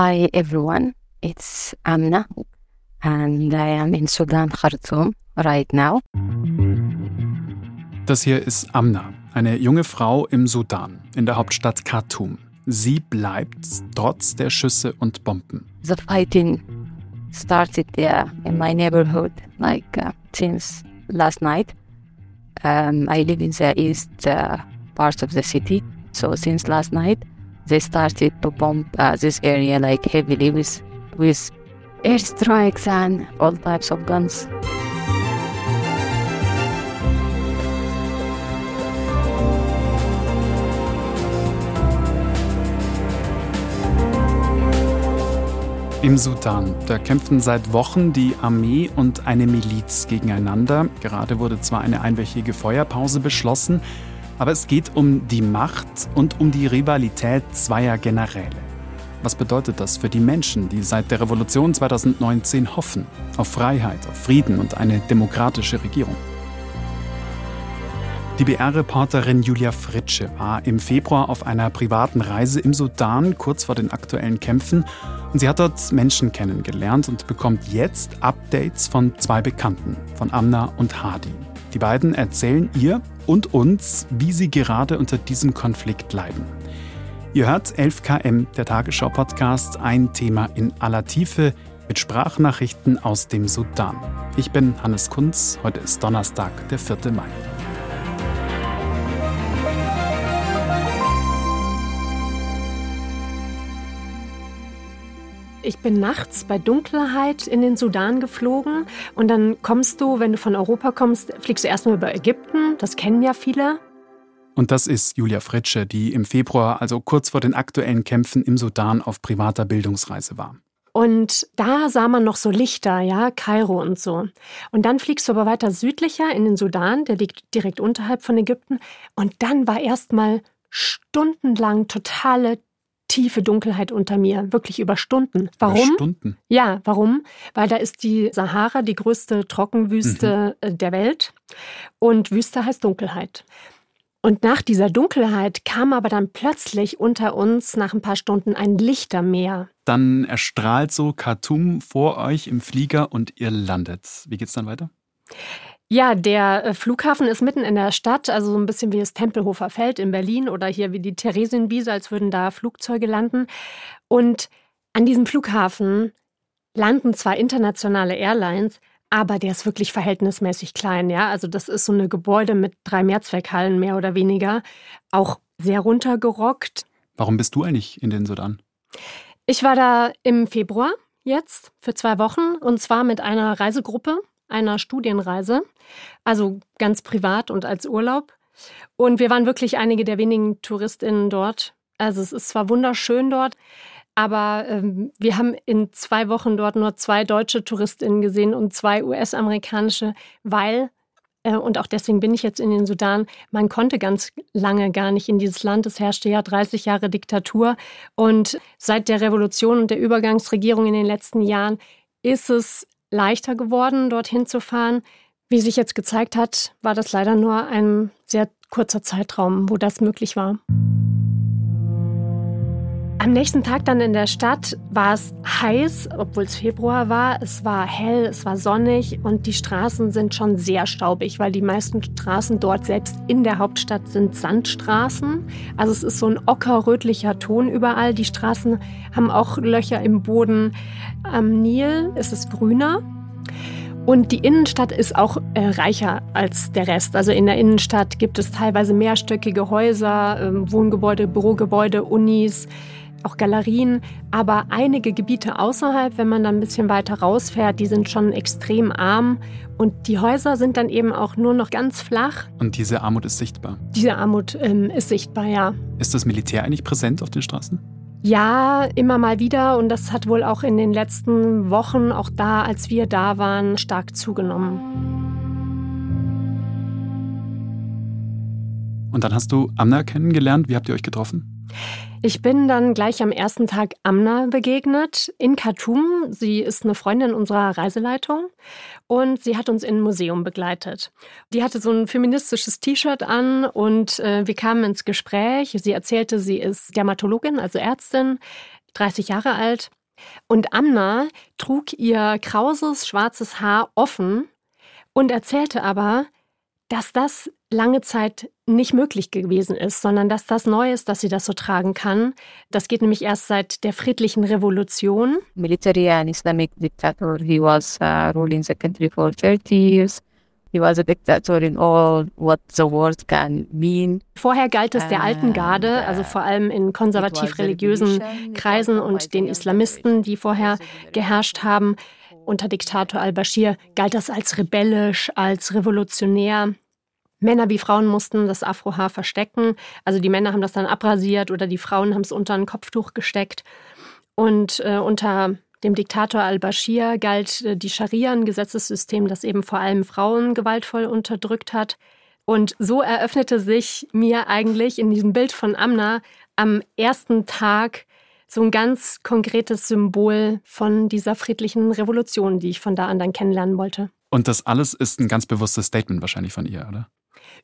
Hi everyone, it's Amna and I am in Sudan, Khartoum right now. Das hier ist Amna, eine junge Frau im Sudan, in der Hauptstadt Khartoum. Sie bleibt trotz der Schüsse und Bomben. The fighting started there in my neighborhood like uh, since last night. Um, I live in the east uh, part of the city, so since last night they started to bomb uh, this area like heavily with with airstrikes and all types of guns. Im Sudan, da kämpfen seit Wochen die Armee und eine Miliz gegeneinander. Gerade wurde zwar eine einwöchige Feuerpause beschlossen, aber es geht um die Macht und um die Rivalität zweier Generäle. Was bedeutet das für die Menschen, die seit der Revolution 2019 hoffen auf Freiheit, auf Frieden und eine demokratische Regierung? Die BR-Reporterin Julia Fritsche war im Februar auf einer privaten Reise im Sudan kurz vor den aktuellen Kämpfen und sie hat dort Menschen kennengelernt und bekommt jetzt Updates von zwei Bekannten, von Amna und Hadi. Die beiden erzählen ihr und uns, wie sie gerade unter diesem Konflikt leiden. Ihr hört 11KM, der Tagesschau-Podcast, ein Thema in aller Tiefe mit Sprachnachrichten aus dem Sudan. Ich bin Hannes Kunz, heute ist Donnerstag, der 4. Mai. Ich bin nachts bei Dunkelheit in den Sudan geflogen und dann kommst du, wenn du von Europa kommst, fliegst du erstmal über Ägypten, das kennen ja viele. Und das ist Julia Fritsche, die im Februar, also kurz vor den aktuellen Kämpfen im Sudan, auf privater Bildungsreise war. Und da sah man noch so Lichter, ja, Kairo und so. Und dann fliegst du aber weiter südlicher in den Sudan, der liegt direkt unterhalb von Ägypten. Und dann war erstmal stundenlang totale tiefe Dunkelheit unter mir, wirklich über Stunden. Warum? Über Stunden? Ja, warum? Weil da ist die Sahara, die größte Trockenwüste mhm. Äh, der Welt. Und Wüste heißt Dunkelheit. Und nach dieser Dunkelheit kam aber dann plötzlich unter uns nach ein paar Stunden ein Lichtermeer. Dann erstrahlt so Khartoum vor euch im Flieger und ihr landet. Wie geht's dann weiter? Ja, der äh, Flughafen ist mitten in der Stadt, also so ein bisschen wie das Tempelhofer Feld in Berlin oder hier wie die Theresienwiese, als würden da Flugzeuge landen. Und an diesem Flughafen landen zwar internationale Airlines, aber der ist wirklich verhältnismäßig klein, ja. Also das ist so eine Gebäude mit drei Mehrzweckhallen mehr oder weniger, auch sehr runtergerockt. Warum bist du eigentlich in den Sudan? Ich war da im Februar jetzt für zwei Wochen und zwar mit einer Reisegruppe einer Studienreise, also ganz privat und als Urlaub. Und wir waren wirklich einige der wenigen Touristinnen dort. Also es ist zwar wunderschön dort, aber ähm, wir haben in zwei Wochen dort nur zwei deutsche Touristinnen gesehen und zwei US-amerikanische, weil, äh, und auch deswegen bin ich jetzt in den Sudan, man konnte ganz lange gar nicht in dieses Land. Es herrschte ja 30 Jahre Diktatur. Und seit der Revolution und der Übergangsregierung in den letzten Jahren ist es leichter geworden, dorthin zu fahren. Wie sich jetzt gezeigt hat, war das leider nur ein sehr kurzer Zeitraum, wo das möglich war. Am nächsten Tag dann in der Stadt war es heiß, obwohl es Februar war. Es war hell, es war sonnig und die Straßen sind schon sehr staubig, weil die meisten Straßen dort selbst in der Hauptstadt sind Sandstraßen. Also es ist so ein ockerrötlicher Ton überall. Die Straßen haben auch Löcher im Boden. Am Nil ist es grüner. Und die Innenstadt ist auch äh, reicher als der Rest. Also in der Innenstadt gibt es teilweise mehrstöckige Häuser, äh, Wohngebäude, Bürogebäude, Unis auch Galerien, aber einige Gebiete außerhalb, wenn man dann ein bisschen weiter rausfährt, die sind schon extrem arm und die Häuser sind dann eben auch nur noch ganz flach. Und diese Armut ist sichtbar? Diese Armut ähm, ist sichtbar, ja. Ist das Militär eigentlich präsent auf den Straßen? Ja, immer mal wieder und das hat wohl auch in den letzten Wochen, auch da, als wir da waren, stark zugenommen. Und dann hast du Amna kennengelernt. Wie habt ihr euch getroffen? Ich bin dann gleich am ersten Tag Amna begegnet in Khartoum. Sie ist eine Freundin unserer Reiseleitung und sie hat uns in ein Museum begleitet. Die hatte so ein feministisches T-Shirt an und äh, wir kamen ins Gespräch. Sie erzählte, sie ist Dermatologin, also Ärztin. 30 Jahre alt. Und Amna trug ihr krauses, schwarzes Haar offen und erzählte aber, dass das lange Zeit nicht möglich gewesen ist, sondern dass das neu ist, dass sie das so tragen kann. Das geht nämlich erst seit der friedlichen Revolution. Military and Islamic dictator. He was uh, ruling the country for 30 years. He was a dictator in all what the word can mean. Vorher galt es der alten Garde, also vor allem in konservativ-religiösen Kreisen und den Islamisten, die vorher geherrscht haben. Unter Diktator al-Bashir galt das als rebellisch, als revolutionär. Männer wie Frauen mussten das Afrohaar verstecken. Also die Männer haben das dann abrasiert oder die Frauen haben es unter ein Kopftuch gesteckt. Und äh, unter dem Diktator al-Bashir galt äh, die Scharia, ein Gesetzessystem, das eben vor allem Frauen gewaltvoll unterdrückt hat. Und so eröffnete sich mir eigentlich in diesem Bild von Amna am ersten Tag so ein ganz konkretes Symbol von dieser friedlichen Revolution, die ich von da an dann kennenlernen wollte. Und das alles ist ein ganz bewusstes Statement wahrscheinlich von ihr, oder?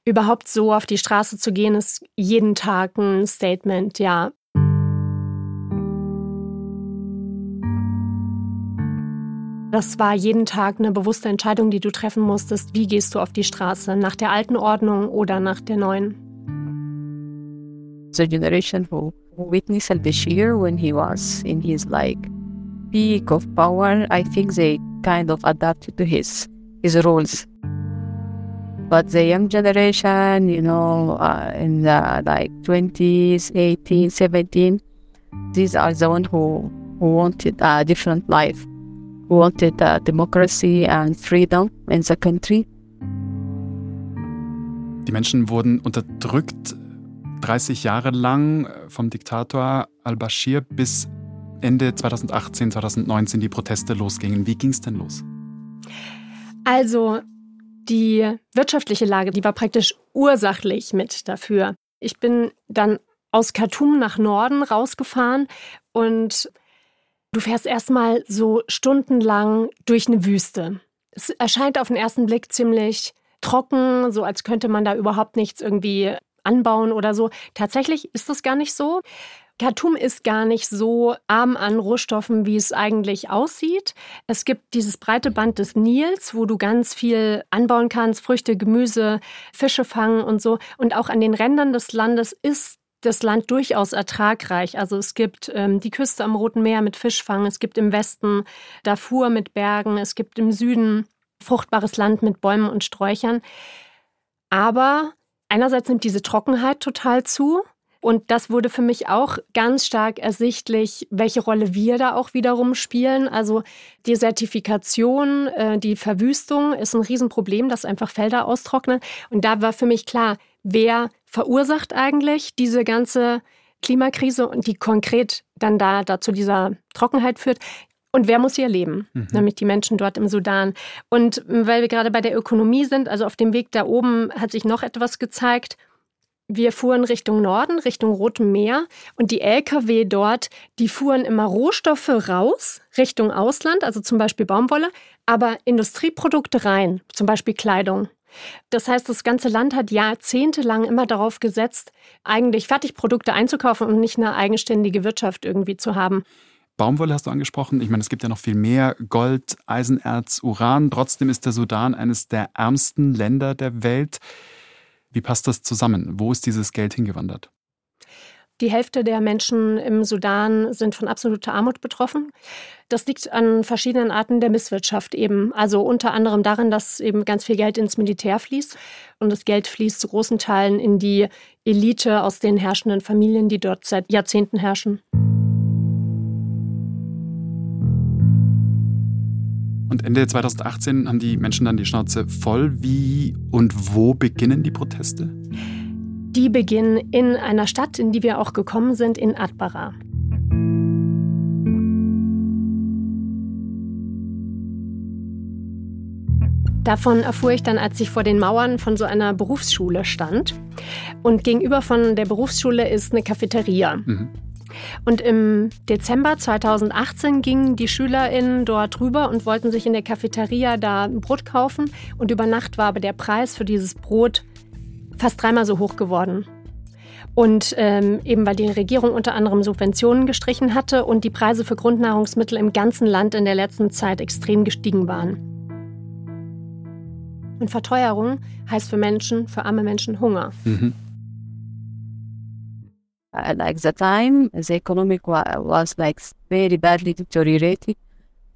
Überhaupt so auf die Straße zu gehen, ist jeden Tag ein Statement, ja. Das war jeden Tag eine bewusste Entscheidung, die du treffen musstest. Wie gehst du auf die Straße? Nach der alten Ordnung oder nach der neuen? The generation who witnessed al-Bashir when he was in his like peak of power, I think they kind of adapted to his his rules. But the young generation, you know, uh, in the like 20s, 18, 17, these are the ones who, who wanted a different life wanted uh, democracy and freedom in the country. Die Menschen wurden unterdrückt 30 Jahre lang vom Diktator al-Bashir bis Ende 2018, 2019 die Proteste losgingen. Wie ging es denn los? Also die wirtschaftliche Lage, die war praktisch ursachlich mit dafür. Ich bin dann aus Khartoum nach Norden rausgefahren und Du fährst erstmal so stundenlang durch eine Wüste. Es erscheint auf den ersten Blick ziemlich trocken, so als könnte man da überhaupt nichts irgendwie anbauen oder so. Tatsächlich ist das gar nicht so. Khartoum ist gar nicht so arm an Rohstoffen, wie es eigentlich aussieht. Es gibt dieses breite Band des Nils, wo du ganz viel anbauen kannst, Früchte, Gemüse, Fische fangen und so. Und auch an den Rändern des Landes ist das Land durchaus ertragreich. Also es gibt ähm, die Küste am Roten Meer mit Fischfang, es gibt im Westen Darfur mit Bergen, es gibt im Süden fruchtbares Land mit Bäumen und Sträuchern. Aber einerseits nimmt diese Trockenheit total zu. Und das wurde für mich auch ganz stark ersichtlich, welche Rolle wir da auch wiederum spielen. Also Desertifikation, äh, die Verwüstung ist ein Riesenproblem, dass einfach Felder austrocknen. Und da war für mich klar, wer verursacht eigentlich diese ganze Klimakrise und die konkret dann da, da zu dieser Trockenheit führt. Und wer muss sie erleben? Mhm. Nämlich die Menschen dort im Sudan. Und weil wir gerade bei der Ökonomie sind, also auf dem Weg da oben hat sich noch etwas gezeigt. Wir fuhren Richtung Norden, Richtung Rotem Meer und die Lkw dort, die fuhren immer Rohstoffe raus, Richtung Ausland, also zum Beispiel Baumwolle, aber Industrieprodukte rein, zum Beispiel Kleidung. Das heißt, das ganze Land hat jahrzehntelang immer darauf gesetzt, eigentlich Fertigprodukte einzukaufen und nicht eine eigenständige Wirtschaft irgendwie zu haben. Baumwolle hast du angesprochen. Ich meine, es gibt ja noch viel mehr Gold, Eisenerz, Uran. Trotzdem ist der Sudan eines der ärmsten Länder der Welt. Wie passt das zusammen? Wo ist dieses Geld hingewandert? Die Hälfte der Menschen im Sudan sind von absoluter Armut betroffen. Das liegt an verschiedenen Arten der Misswirtschaft eben. Also unter anderem darin, dass eben ganz viel Geld ins Militär fließt. Und das Geld fließt zu großen Teilen in die Elite aus den herrschenden Familien, die dort seit Jahrzehnten herrschen. Und Ende 2018 haben die Menschen dann die Schnauze voll. Wie und wo beginnen die Proteste? Die beginnen in einer Stadt, in die wir auch gekommen sind, in Atbara. Davon erfuhr ich dann, als ich vor den Mauern von so einer Berufsschule stand. Und gegenüber von der Berufsschule ist eine Cafeteria. Mhm. Und im Dezember 2018 gingen die SchülerInnen dort rüber und wollten sich in der Cafeteria da ein Brot kaufen. Und über Nacht war aber der Preis für dieses Brot fast dreimal so hoch geworden. Und ähm, eben weil die Regierung unter anderem Subventionen gestrichen hatte und die Preise für Grundnahrungsmittel im ganzen Land in der letzten Zeit extrem gestiegen waren. Und Verteuerung heißt für Menschen, für arme Menschen Hunger. Mhm. Uh, like the time, the economic was like very badly deteriorated.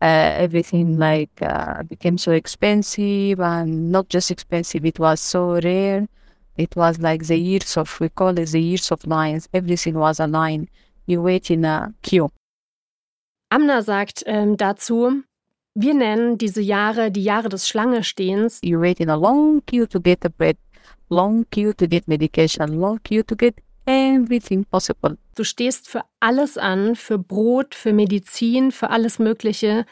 Uh, everything like uh, became so expensive and not just expensive, it was so rare. It was like the years of, we call it the years of lines. Everything was a line. You wait in a queue. Amna sagt ähm, dazu, wir nennen diese Jahre die Jahre des Schlangestehens. You wait in a long queue to get the bread, long queue to get medication, long queue to get everything possible. Du stehst für alles an, für Brot, für Medizin, für alles Mögliche.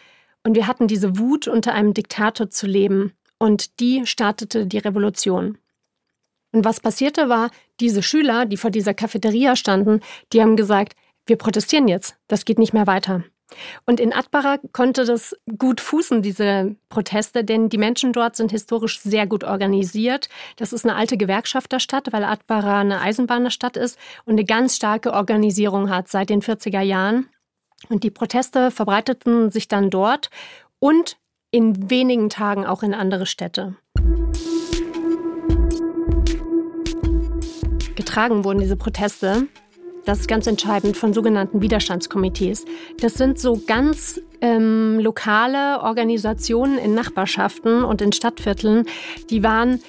Und wir hatten diese Wut, unter einem Diktator zu leben. Und die startete die Revolution. Und was passierte war, diese Schüler, die vor dieser Cafeteria standen, die haben gesagt, wir protestieren jetzt, das geht nicht mehr weiter. Und in Atbara konnte das gut fußen, diese Proteste, denn die Menschen dort sind historisch sehr gut organisiert. Das ist eine alte Gewerkschafterstadt, weil Atbara eine Eisenbahnstadt ist und eine ganz starke Organisierung hat seit den 40er Jahren. Und die Proteste verbreiteten sich dann dort und in wenigen Tagen auch in andere Städte. getragen wurden, diese Proteste, das ist ganz entscheidend, von sogenannten Widerstandskomitees. Das sind so ganz ähm, lokale Organisationen in Nachbarschaften und in Stadtvierteln, die waren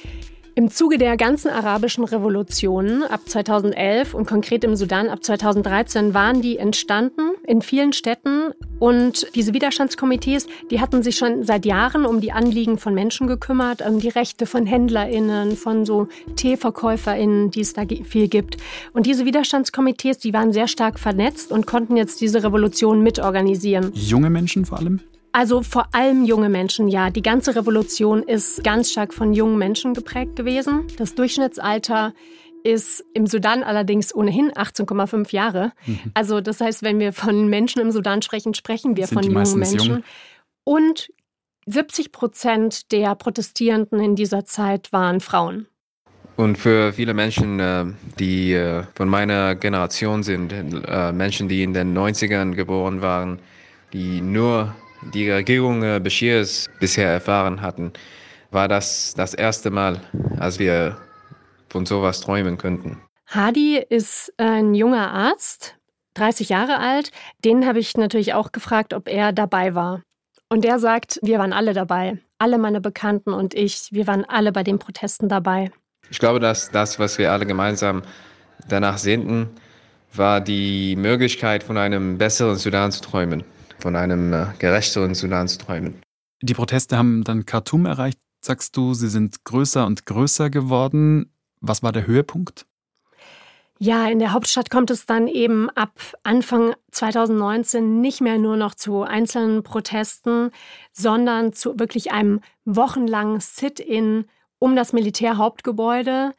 im Zuge der ganzen arabischen Revolutionen ab 2011 und konkret im Sudan ab 2013 waren die entstanden in vielen Städten und diese Widerstandskomitees, die hatten sich schon seit Jahren um die Anliegen von Menschen gekümmert, um die Rechte von Händlerinnen, von so Teeverkäuferinnen, die es da viel gibt. Und diese Widerstandskomitees, die waren sehr stark vernetzt und konnten jetzt diese Revolution mitorganisieren. Junge Menschen vor allem? Also vor allem junge Menschen, ja. Die ganze Revolution ist ganz stark von jungen Menschen geprägt gewesen. Das Durchschnittsalter ist im Sudan allerdings ohnehin 18,5 Jahre. Mhm. Also das heißt, wenn wir von Menschen im Sudan sprechen, sprechen wir Sind von jungen Menschen. Jung? Und 70 Prozent der Protestierenden in dieser Zeit waren Frauen. Und für viele Menschen, äh, die äh, von meiner Generation sind, äh, Menschen, die in den 90ern geboren waren, die nur die Regierung äh, Bashirs bisher erfahren hatten, war das das erste Mal, als wir von sowas träumen könnten. Hadi ist ein junger Arzt, 30 Jahre alt. Den habe ich natürlich auch gefragt, ob er dabei war. Und er sagt, wir waren alle dabei. Alle meine Bekannten und ich, wir waren alle bei den Protesten dabei. Ich glaube, dass das, was wir alle gemeinsam danach sehnten, war die Möglichkeit, von einem besseren Sudan zu träumen von einem äh, gerechteren Sudan zu träumen. Die Proteste haben dann Khartoum erreicht, sagst du. Sie sind größer und größer geworden. Was war der Höhepunkt? Ja, in der Hauptstadt kommt es dann eben ab Anfang 2019 nicht mehr nur noch zu einzelnen Protesten, sondern zu wirklich einem wochenlangen Sit-in um das Militärhauptgebäude.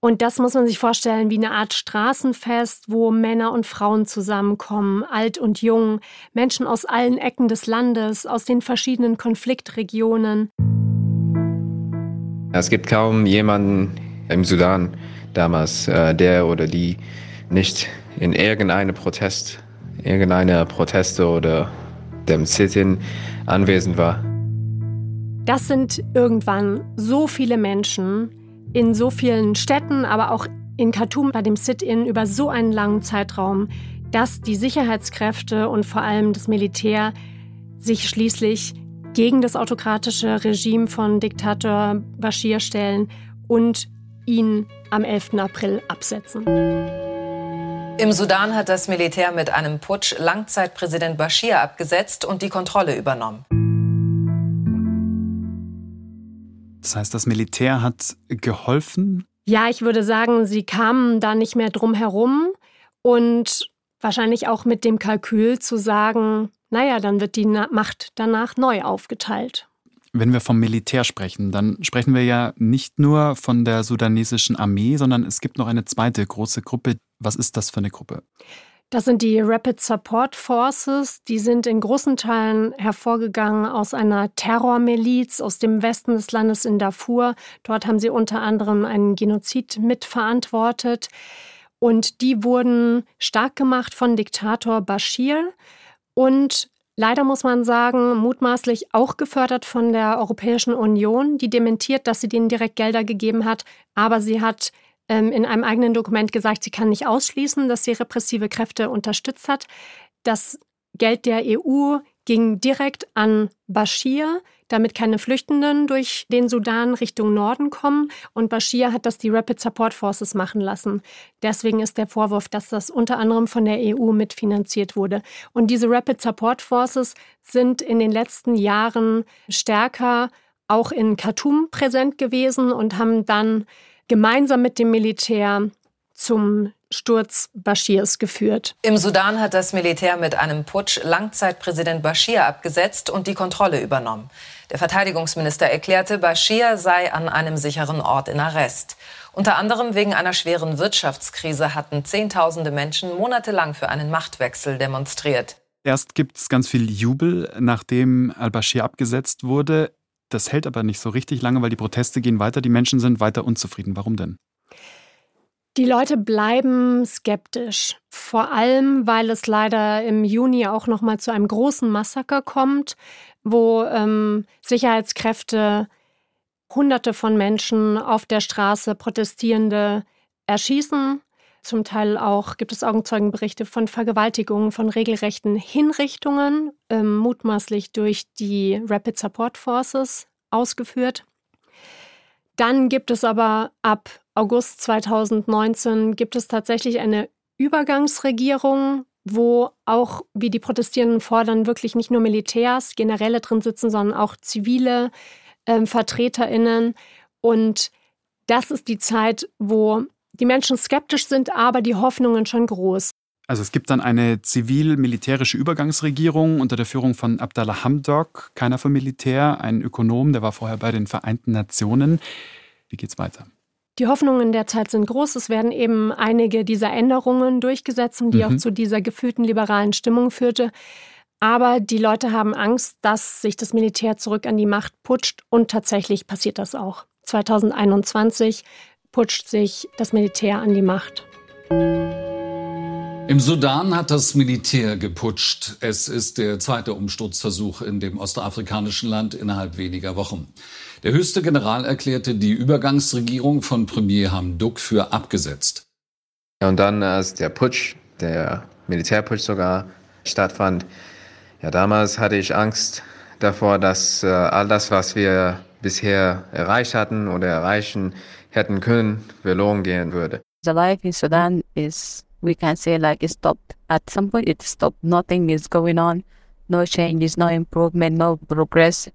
Und das muss man sich vorstellen wie eine Art Straßenfest, wo Männer und Frauen zusammenkommen, alt und jung, Menschen aus allen Ecken des Landes, aus den verschiedenen Konfliktregionen. Es gibt kaum jemanden im Sudan damals, äh, der oder die nicht in irgendeinem Protest, irgendeiner Proteste oder dem Sit-in anwesend war. Das sind irgendwann so viele Menschen, in so vielen Städten, aber auch in Khartoum bei dem Sit-in über so einen langen Zeitraum, dass die Sicherheitskräfte und vor allem das Militär sich schließlich gegen das autokratische Regime von Diktator Bashir stellen und ihn am 11. April absetzen. Im Sudan hat das Militär mit einem Putsch Langzeitpräsident Bashir abgesetzt und die Kontrolle übernommen. Das heißt, das Militär hat geholfen? Ja, ich würde sagen, sie kamen da nicht mehr drum herum und wahrscheinlich auch mit dem Kalkül zu sagen, naja, dann wird die Macht danach neu aufgeteilt. Wenn wir vom Militär sprechen, dann sprechen wir ja nicht nur von der sudanesischen Armee, sondern es gibt noch eine zweite große Gruppe. Was ist das für eine Gruppe? Das sind die Rapid Support Forces. Die sind in großen Teilen hervorgegangen aus einer Terrormiliz aus dem Westen des Landes in Darfur. Dort haben sie unter anderem einen Genozid mitverantwortet. Und die wurden stark gemacht von Diktator Bashir und leider muss man sagen, mutmaßlich auch gefördert von der Europäischen Union, die dementiert, dass sie denen direkt Gelder gegeben hat, aber sie hat ähm, in einem eigenen Dokument gesagt, sie kann nicht ausschließen, dass sie repressive Kräfte unterstützt hat. Das Geld der EU ging direkt an Bashir, damit keine Flüchtenden durch den Sudan Richtung Norden kommen. Und Bashir hat das die Rapid Support Forces machen lassen. Deswegen ist der Vorwurf, dass das unter anderem von der EU mitfinanziert wurde. Und diese Rapid Support Forces sind in den letzten Jahren stärker auch in Khartoum präsent gewesen und haben dann gemeinsam mit dem Militär zum Sturz Bashirs geführt. Im Sudan hat das Militär mit einem Putsch Langzeitpräsident Bashir abgesetzt und die Kontrolle übernommen. Der Verteidigungsminister erklärte, Bashir sei an einem sicheren Ort in Arrest. Unter anderem wegen einer schweren Wirtschaftskrise hatten Zehntausende Menschen monatelang für einen Machtwechsel demonstriert. Erst gibt es ganz viel Jubel, nachdem al-Bashir abgesetzt wurde. Das hält aber nicht so richtig lange, weil die Proteste gehen weiter, die Menschen sind weiter unzufrieden. Warum denn? Die Leute bleiben skeptisch, vor allem weil es leider im Juni auch noch mal zu einem großen Massaker kommt, wo ähm, Sicherheitskräfte Hunderte von Menschen auf der Straße Protestierende erschießen. Zum Teil auch gibt es Augenzeugenberichte von Vergewaltigungen, von regelrechten Hinrichtungen, ähm, mutmaßlich durch die Rapid Support Forces ausgeführt. Dann gibt es aber ab August 2019 gibt es tatsächlich eine Übergangsregierung, wo auch, wie die Protestierenden fordern, wirklich nicht nur Militärs, Generäle drin sitzen, sondern auch zivile äh, VertreterInnen. Und das ist die Zeit, wo die Menschen skeptisch sind, aber die Hoffnungen schon groß. Also es gibt dann eine zivil-militärische Übergangsregierung unter der Führung von Abdallah Hamdok, keiner vom Militär, ein Ökonom, der war vorher bei den Vereinten Nationen. Wie geht's weiter? Die Hoffnungen der Zeit sind groß. Es werden eben einige dieser Änderungen durchgesetzt, die mhm. auch zu dieser gefühlten liberalen Stimmung führte. Aber die Leute haben Angst, dass sich das Militär zurück an die Macht putscht und tatsächlich passiert das auch. 2021 putscht sich das Militär an die Macht. Im Sudan hat das Militär geputscht. Es ist der zweite Umsturzversuch in dem ostafrikanischen Land innerhalb weniger Wochen. Der höchste General erklärte die Übergangsregierung von Premier Hamduk für abgesetzt. Und dann, als der Putsch, der Militärputsch sogar stattfand, ja, damals hatte ich Angst davor, dass äh, all das, was wir bisher erreicht hatten oder erreichen hätten können, verloren gehen würde. The life in Sudan is we can say like it stopped. At some point it stopped. Nothing is going on. No changes, no improvement, no progress.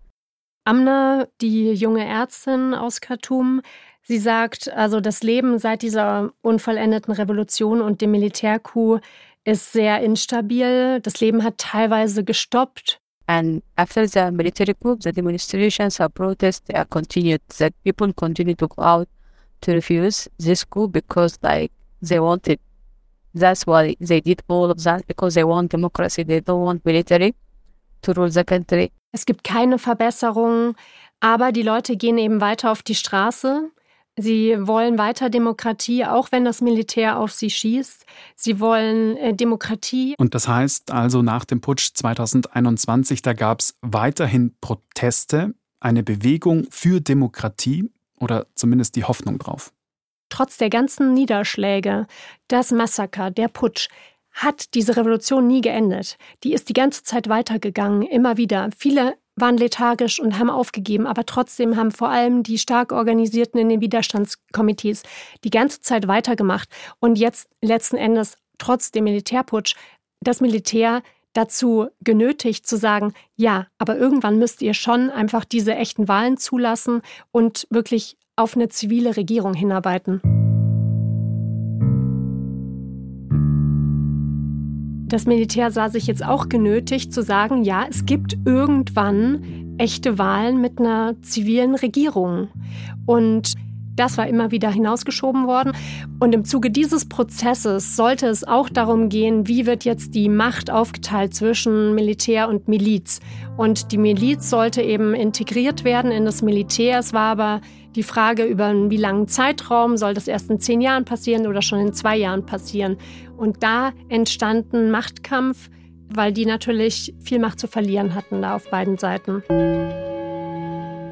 Amna, die junge Ärztin aus Khartoum, sie sagt, also das Leben seit dieser unvollendeten Revolution und dem Militärcoup ist sehr instabil. Das Leben hat teilweise gestoppt. And after the military coup, the demonstrations or protests are continued. That people continue to go out to refuse this coup because like they wanted That's why they did all of that because they want democracy. They don't want military to rule the country. Es gibt keine Verbesserungen, aber die Leute gehen eben weiter auf die Straße. Sie wollen weiter Demokratie, auch wenn das Militär auf sie schießt. Sie wollen äh, Demokratie. Und das heißt also nach dem Putsch 2021, da gab es weiterhin Proteste, eine Bewegung für Demokratie oder zumindest die Hoffnung drauf. Trotz der ganzen Niederschläge, das Massaker, der Putsch, hat diese Revolution nie geendet. Die ist die ganze Zeit weitergegangen, immer wieder. Viele waren lethargisch und haben aufgegeben, aber trotzdem haben vor allem die stark organisierten in den Widerstandskomitees die ganze Zeit weitergemacht. Und jetzt letzten Endes, trotz dem Militärputsch, das Militär dazu genötigt zu sagen, ja, aber irgendwann müsst ihr schon einfach diese echten Wahlen zulassen und wirklich auf eine zivile Regierung hinarbeiten. Das Militär sah sich jetzt auch genötigt zu sagen, ja, es gibt irgendwann echte Wahlen mit einer zivilen Regierung. Und das war immer wieder hinausgeschoben worden. Und im Zuge dieses Prozesses sollte es auch darum gehen, wie wird jetzt die Macht aufgeteilt zwischen Militär und Miliz. Und die Miliz sollte eben integriert werden in das Militär. Es war aber die Frage über einen wie langen Zeitraum, soll das erst in zehn Jahren passieren oder schon in zwei Jahren passieren. Und da entstand ein Machtkampf, weil die natürlich viel Macht zu verlieren hatten da auf beiden Seiten.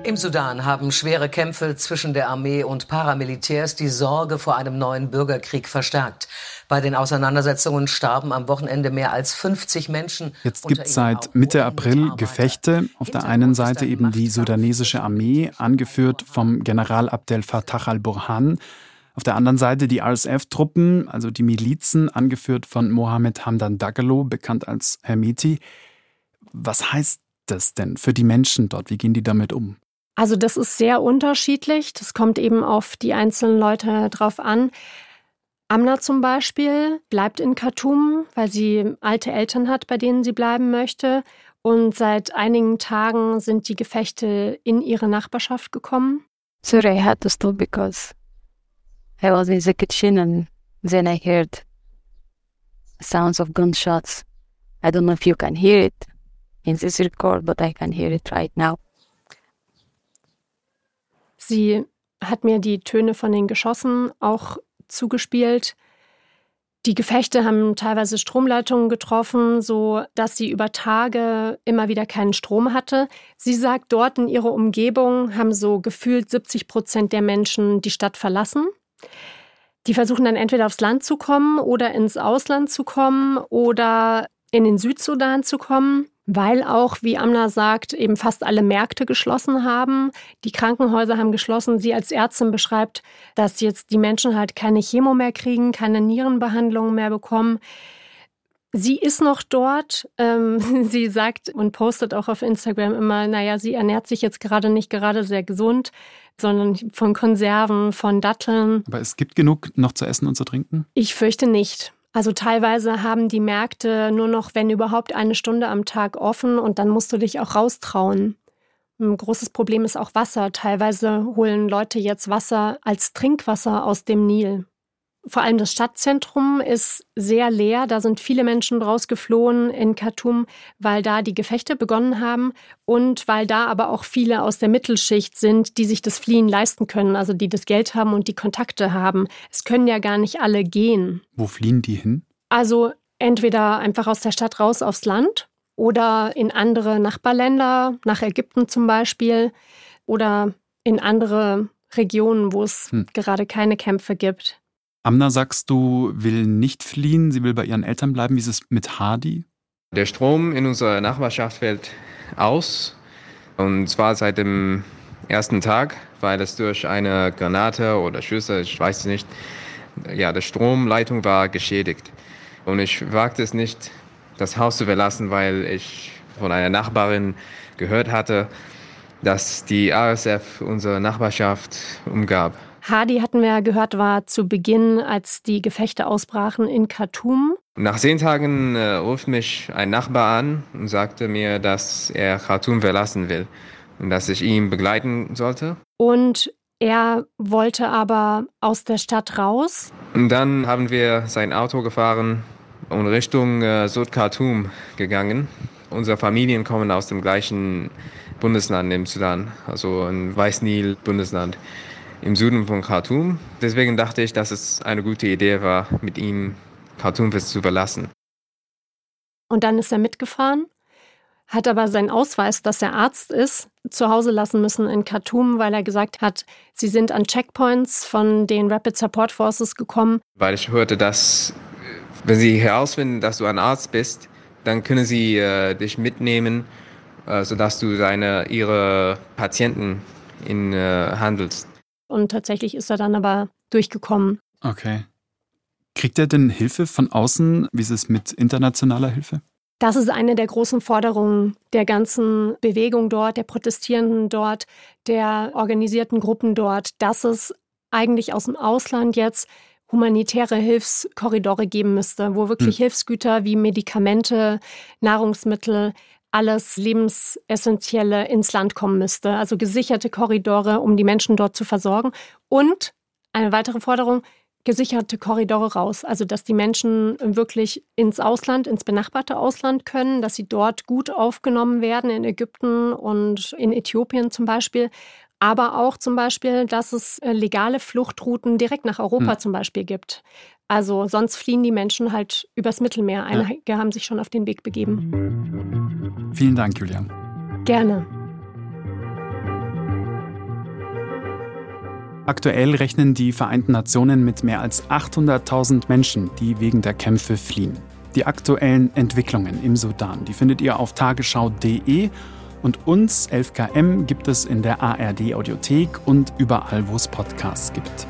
Im Sudan haben schwere Kämpfe zwischen der Armee und Paramilitärs die Sorge vor einem neuen Bürgerkrieg verstärkt. Bei den Auseinandersetzungen starben am Wochenende mehr als 50 Menschen. Jetzt gibt es seit Mitte April Gefechte. Auf der einen Seite eben die sudanesische Armee, angeführt vom General Abdel Fattah al-Burhan. Auf der anderen Seite die RSF-Truppen, also die Milizen, angeführt von Mohammed Hamdan Dagalo, bekannt als Hermeti. Was heißt das denn für die Menschen dort? Wie gehen die damit um? Also das ist sehr unterschiedlich. Das kommt eben auf die einzelnen Leute drauf an. Amna zum Beispiel bleibt in Khartoum, weil sie alte Eltern hat, bei denen sie bleiben möchte. Und seit einigen Tagen sind die Gefechte in ihre Nachbarschaft gekommen. Sorry, I had to stop because I was in the kitchen and then I heard sounds of gunshots. I don't know if you can hear it in this record, but I can hear it right now. Sie hat mir die Töne von den Geschossen auch zugespielt. Die Gefechte haben teilweise Stromleitungen getroffen, so dass sie über Tage immer wieder keinen Strom hatte. Sie sagt, dort in ihrer Umgebung haben so gefühlt 70 Prozent der Menschen die Stadt verlassen. Die versuchen dann entweder aufs Land zu kommen oder ins Ausland zu kommen oder in den Südsudan zu kommen weil auch, wie Amna sagt, eben fast alle Märkte geschlossen haben. Die Krankenhäuser haben geschlossen. Sie als Ärztin beschreibt, dass jetzt die Menschen halt keine Chemo mehr kriegen, keine Nierenbehandlungen mehr bekommen. Sie ist noch dort. Ähm, sie sagt und postet auch auf Instagram immer, naja, sie ernährt sich jetzt gerade nicht gerade sehr gesund, sondern von Konserven, von Datteln. Aber es gibt genug noch zu essen und zu trinken? Ich fürchte nicht. Also teilweise haben die Märkte nur noch, wenn überhaupt, eine Stunde am Tag offen und dann musst du dich auch raustrauen. Ein großes Problem ist auch Wasser. Teilweise holen Leute jetzt Wasser als Trinkwasser aus dem Nil. Vor allem das Stadtzentrum ist sehr leer. Da sind viele Menschen rausgeflohen in Khartoum, weil da die Gefechte begonnen haben und weil da aber auch viele aus der Mittelschicht sind, die sich das Fliehen leisten können, also die das Geld haben und die Kontakte haben. Es können ja gar nicht alle gehen. Wo fliehen die hin? Also entweder einfach aus der Stadt raus aufs Land oder in andere Nachbarländer, nach Ägypten zum Beispiel oder in andere Regionen, wo es hm. gerade keine Kämpfe gibt. Amna, sagst du, will nicht fliehen, sie will bei ihren Eltern bleiben. Wie ist es mit Hadi? Der Strom in unserer Nachbarschaft fällt aus. Und zwar seit dem ersten Tag, weil es durch eine Granate oder Schüsse, ich weiß es nicht, ja, die Stromleitung war geschädigt. Und ich wagte es nicht, das Haus zu verlassen, weil ich von einer Nachbarin gehört hatte, dass die RSF unsere Nachbarschaft umgab. Hadi hatten wir ja gehört, war zu Beginn, als die Gefechte ausbrachen in Khartoum. Nach zehn Tagen äh, ruft mich ein Nachbar an und sagte mir, dass er Khartoum verlassen will und dass ich ihn begleiten sollte. Und er wollte aber aus der Stadt raus. Und dann haben wir sein Auto gefahren und Richtung äh, Sud Khartoum gegangen. Unsere Familien kommen aus dem gleichen Bundesland im Sudan, also ein Weißnil-Bundesland im Süden von Khartoum. Deswegen dachte ich, dass es eine gute Idee war, mit ihm Khartoum zu verlassen. Und dann ist er mitgefahren, hat aber seinen Ausweis, dass er Arzt ist, zu Hause lassen müssen in Khartoum, weil er gesagt hat, sie sind an Checkpoints von den Rapid Support Forces gekommen. Weil ich hörte, dass wenn sie herausfinden, dass du ein Arzt bist, dann können sie äh, dich mitnehmen, äh, sodass du seine, ihre Patienten in, äh, handelst. Und tatsächlich ist er dann aber durchgekommen. Okay. Kriegt er denn Hilfe von außen? Wie ist es mit internationaler Hilfe? Das ist eine der großen Forderungen der ganzen Bewegung dort, der Protestierenden dort, der organisierten Gruppen dort, dass es eigentlich aus dem Ausland jetzt humanitäre Hilfskorridore geben müsste, wo wirklich hm. Hilfsgüter wie Medikamente, Nahrungsmittel, alles Lebensessentielle ins Land kommen müsste. Also gesicherte Korridore, um die Menschen dort zu versorgen. Und eine weitere Forderung, gesicherte Korridore raus. Also dass die Menschen wirklich ins Ausland, ins benachbarte Ausland können, dass sie dort gut aufgenommen werden, in Ägypten und in Äthiopien zum Beispiel. Aber auch zum Beispiel, dass es äh, legale Fluchtrouten direkt nach Europa hm. zum Beispiel gibt. Also sonst fliehen die Menschen halt übers Mittelmeer. Einige ja. haben sich schon auf den Weg begeben. Vielen Dank, Julian. Gerne. Aktuell rechnen die Vereinten Nationen mit mehr als 800.000 Menschen, die wegen der Kämpfe fliehen. Die aktuellen Entwicklungen im Sudan, die findet ihr auf tagesschau.de und uns, 11KM, gibt es in der ARD Audiothek und überall, wo es Podcasts gibt.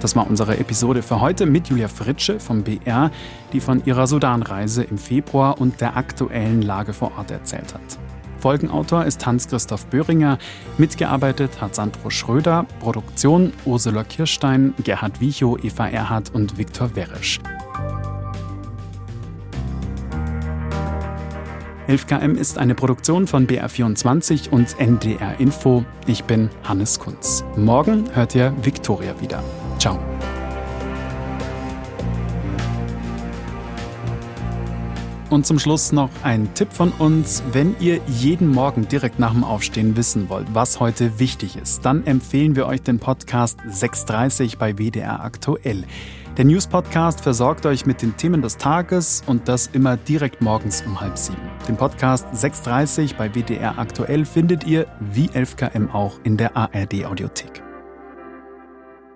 Das war unsere Episode für heute mit Julia Fritsche vom BR, die von ihrer Sudanreise im Februar und der aktuellen Lage vor Ort erzählt hat. Folgenautor ist Hans-Christoph Böhringer. Mitgearbeitet hat Sandro Schröder. Produktion Ursula Kirstein, Gerhard Wiechow, Eva Erhardt und Viktor Weresch. 11KM ist eine Produktion von BR24 und NDR Info. Ich bin Hannes Kunz. Morgen hört ihr Viktoria wieder. Ciao. Und zum Schluss noch ein Tipp von uns. Wenn ihr jeden Morgen direkt nach dem Aufstehen wissen wollt, was heute wichtig ist, dann empfehlen wir euch den Podcast 630 bei WDR aktuell. Der News-Podcast versorgt euch mit den Themen des Tages und das immer direkt morgens um halb sieben. Den Podcast 630 bei WDR aktuell findet ihr wie 11KM auch in der ARD-Audiothek.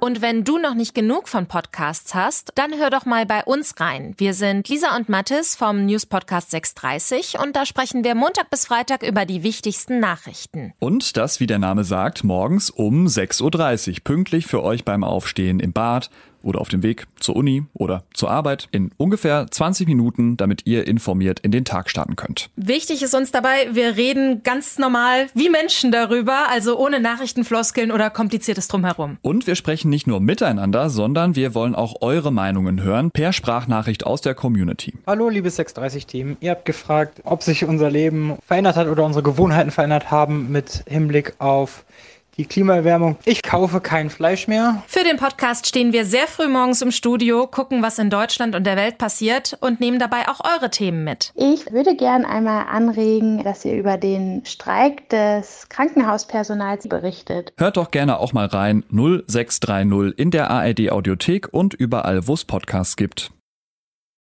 Und wenn du noch nicht genug von Podcasts hast, dann hör doch mal bei uns rein. Wir sind Lisa und Mathis vom News Podcast 630 und da sprechen wir Montag bis Freitag über die wichtigsten Nachrichten. Und das, wie der Name sagt, morgens um 6.30 Uhr, pünktlich für euch beim Aufstehen im Bad oder auf dem Weg zur Uni oder zur Arbeit in ungefähr 20 Minuten, damit ihr informiert in den Tag starten könnt. Wichtig ist uns dabei, wir reden ganz normal wie Menschen darüber, also ohne Nachrichtenfloskeln oder kompliziertes Drumherum. Und wir sprechen nicht nur miteinander, sondern wir wollen auch eure Meinungen hören per Sprachnachricht aus der Community. Hallo, liebes 630-Team. Ihr habt gefragt, ob sich unser Leben verändert hat oder unsere Gewohnheiten verändert haben mit Hinblick auf die Klimaerwärmung. Ich kaufe kein Fleisch mehr. Für den Podcast stehen wir sehr früh morgens im Studio, gucken, was in Deutschland und der Welt passiert und nehmen dabei auch eure Themen mit. Ich würde gern einmal anregen, dass ihr über den Streik des Krankenhauspersonals berichtet. Hört doch gerne auch mal rein 0630 in der ARD Audiothek und überall, wo es Podcasts gibt.